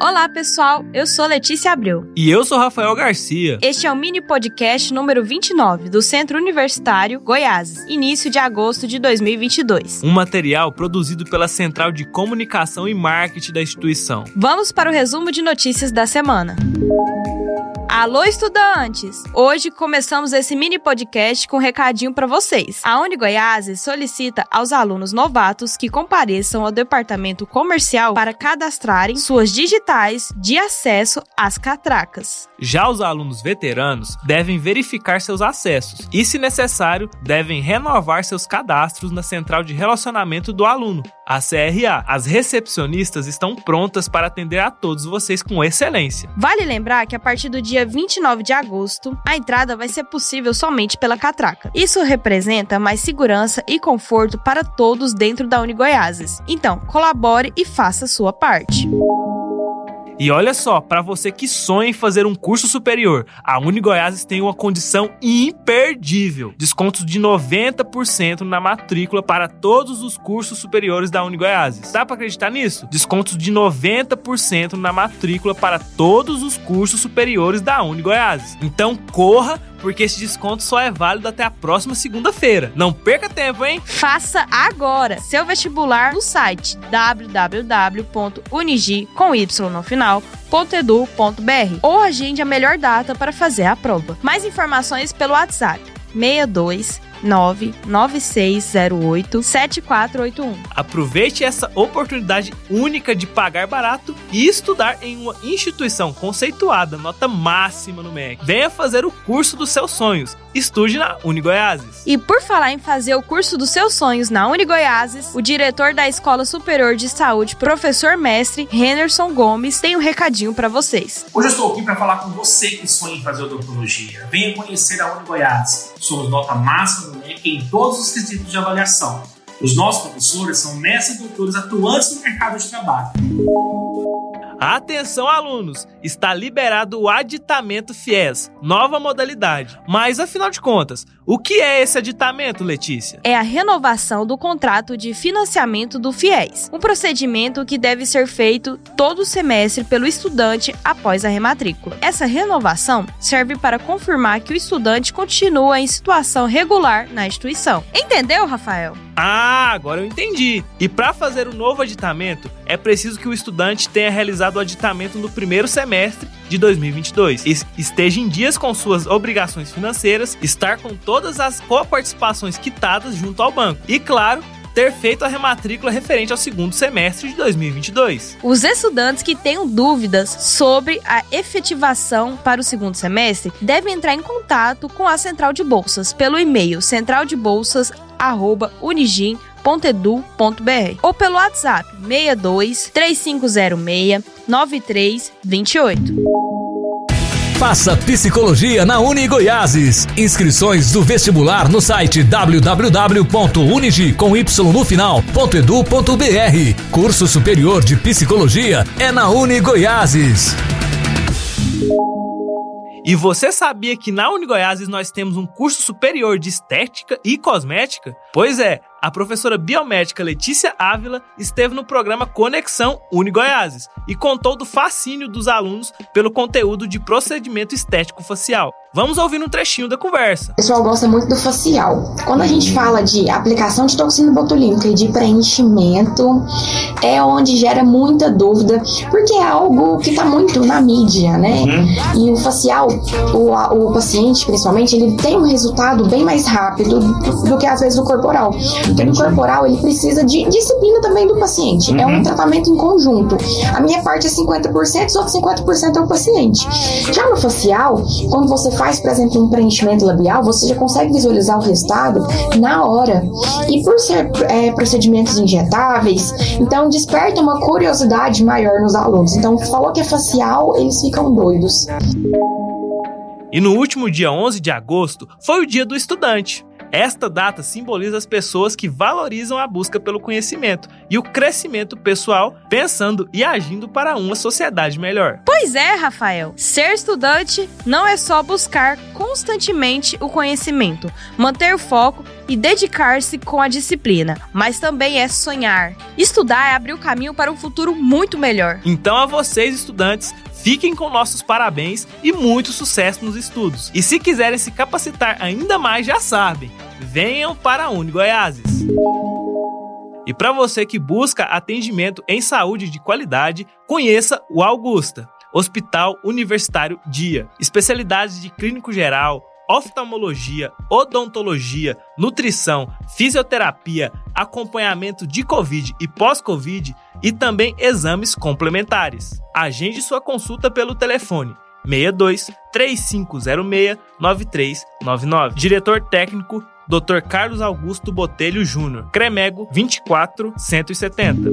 Olá, pessoal. Eu sou Letícia Abreu. E eu sou Rafael Garcia. Este é o mini podcast número 29 do Centro Universitário Goiás, início de agosto de 2022. Um material produzido pela Central de Comunicação e Marketing da instituição. Vamos para o resumo de notícias da semana. Alô, estudantes! Hoje começamos esse mini podcast com um recadinho para vocês. A Uni Goiás solicita aos alunos novatos que compareçam ao departamento comercial para cadastrarem suas digitais de acesso às catracas. Já os alunos veteranos devem verificar seus acessos e, se necessário, devem renovar seus cadastros na Central de Relacionamento do Aluno, a CRA. As recepcionistas estão prontas para atender a todos vocês com excelência. Vale lembrar que a partir do dia 29 de agosto, a entrada vai ser possível somente pela catraca. Isso representa mais segurança e conforto para todos dentro da Unigoiases. Então, colabore e faça sua parte. E olha só, para você que sonha em fazer um curso superior, a Unigoiases tem uma condição imperdível: descontos de 90% na matrícula para todos os cursos superiores da Unigoiases. Dá para acreditar nisso? Descontos de 90% na matrícula para todos os cursos superiores da Unigoiases. Então corra porque esse desconto só é válido até a próxima segunda-feira. Não perca tempo, hein? Faça agora seu vestibular no site www.unigi com y no final ou agende a melhor data para fazer a prova. Mais informações pelo WhatsApp 62 996087481. Aproveite essa oportunidade única de pagar barato e estudar em uma instituição conceituada, nota máxima no MEC. Venha fazer o curso dos seus sonhos. Estude na Unigoiases. E por falar em fazer o curso dos seus sonhos na Unigoiases, o diretor da Escola Superior de Saúde, professor mestre Henderson Gomes, tem um recadinho para vocês. Hoje eu estou aqui para falar com você que sonha em fazer odontologia. Venha conhecer a Unigoiases. Somos nota máxima no MEC em todos os quesitos de avaliação. Os nossos professores são mestres e doutores atuantes no mercado de trabalho. Atenção, alunos! Está liberado o aditamento FIES, nova modalidade. Mas, afinal de contas, o que é esse aditamento, Letícia? É a renovação do contrato de financiamento do FIES, um procedimento que deve ser feito todo semestre pelo estudante após a rematrícula. Essa renovação serve para confirmar que o estudante continua em situação regular na instituição. Entendeu, Rafael? Ah, agora eu entendi. E para fazer o novo aditamento, é preciso que o estudante tenha realizado o aditamento no primeiro semestre de 2022, esteja em dias com suas obrigações financeiras, estar com todas as coparticipações quitadas junto ao banco e, claro, ter feito a rematrícula referente ao segundo semestre de 2022. Os estudantes que tenham dúvidas sobre a efetivação para o segundo semestre devem entrar em contato com a Central de Bolsas pelo e-mail centraldebolsas@unigim.edu.br ou pelo WhatsApp 62 3506 9328. Faça psicologia na Uni Goiáses. Inscrições do vestibular no site www.unigi com y no final.edu.br. Curso superior de psicologia é na Uni Goiáses. E você sabia que na Unigoiases nós temos um curso superior de estética e cosmética? Pois é, a professora biomédica Letícia Ávila esteve no programa Conexão Unigoiases e contou do fascínio dos alunos pelo conteúdo de procedimento estético facial. Vamos ouvir um trechinho da conversa. O pessoal gosta muito do facial. Quando a gente fala de aplicação de toxina botulínica e de preenchimento, é onde gera muita dúvida, porque é algo que está muito na mídia, né? Uhum. E o facial, o, o paciente, principalmente, ele tem um resultado bem mais rápido do, do que às vezes o corporal. Porque no corporal ele precisa de disciplina também do paciente. Uhum. É um uhum. tratamento em conjunto. A minha parte é 50%, os outros 50% é o paciente. Já no facial, quando você faz, por exemplo, um preenchimento labial, você já consegue visualizar o resultado na hora. E por ser é, procedimentos injetáveis, então desperta uma curiosidade maior nos alunos. Então, falou que é facial, eles ficam doidos. E no último dia 11 de agosto foi o dia do estudante. Esta data simboliza as pessoas que valorizam a busca pelo conhecimento e o crescimento pessoal, pensando e agindo para uma sociedade melhor. Pois é, Rafael. Ser estudante não é só buscar constantemente o conhecimento, manter o foco e dedicar-se com a disciplina, mas também é sonhar. Estudar é abrir o caminho para um futuro muito melhor. Então, a vocês, estudantes, fiquem com nossos parabéns e muito sucesso nos estudos. E se quiserem se capacitar ainda mais, já sabem, venham para a Uni Goiáses. E para você que busca atendimento em saúde de qualidade, conheça o Augusta, Hospital Universitário Dia. Especialidades de clínico geral, oftalmologia, odontologia, nutrição, fisioterapia, acompanhamento de Covid e pós-Covid e também exames complementares. Agende sua consulta pelo telefone 62 3506 9399. Diretor técnico Dr. Carlos Augusto Botelho Júnior, Cremego 24170.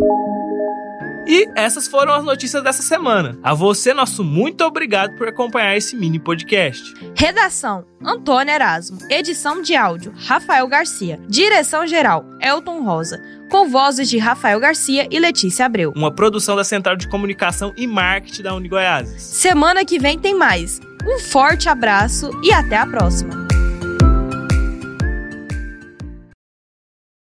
E essas foram as notícias dessa semana. A você, nosso muito obrigado por acompanhar esse mini podcast. Redação: Antônio Erasmo. Edição de áudio: Rafael Garcia. Direção geral: Elton Rosa. Com vozes de Rafael Garcia e Letícia Abreu. Uma produção da Central de Comunicação e Marketing da Unigoiás. Semana que vem tem mais. Um forte abraço e até a próxima.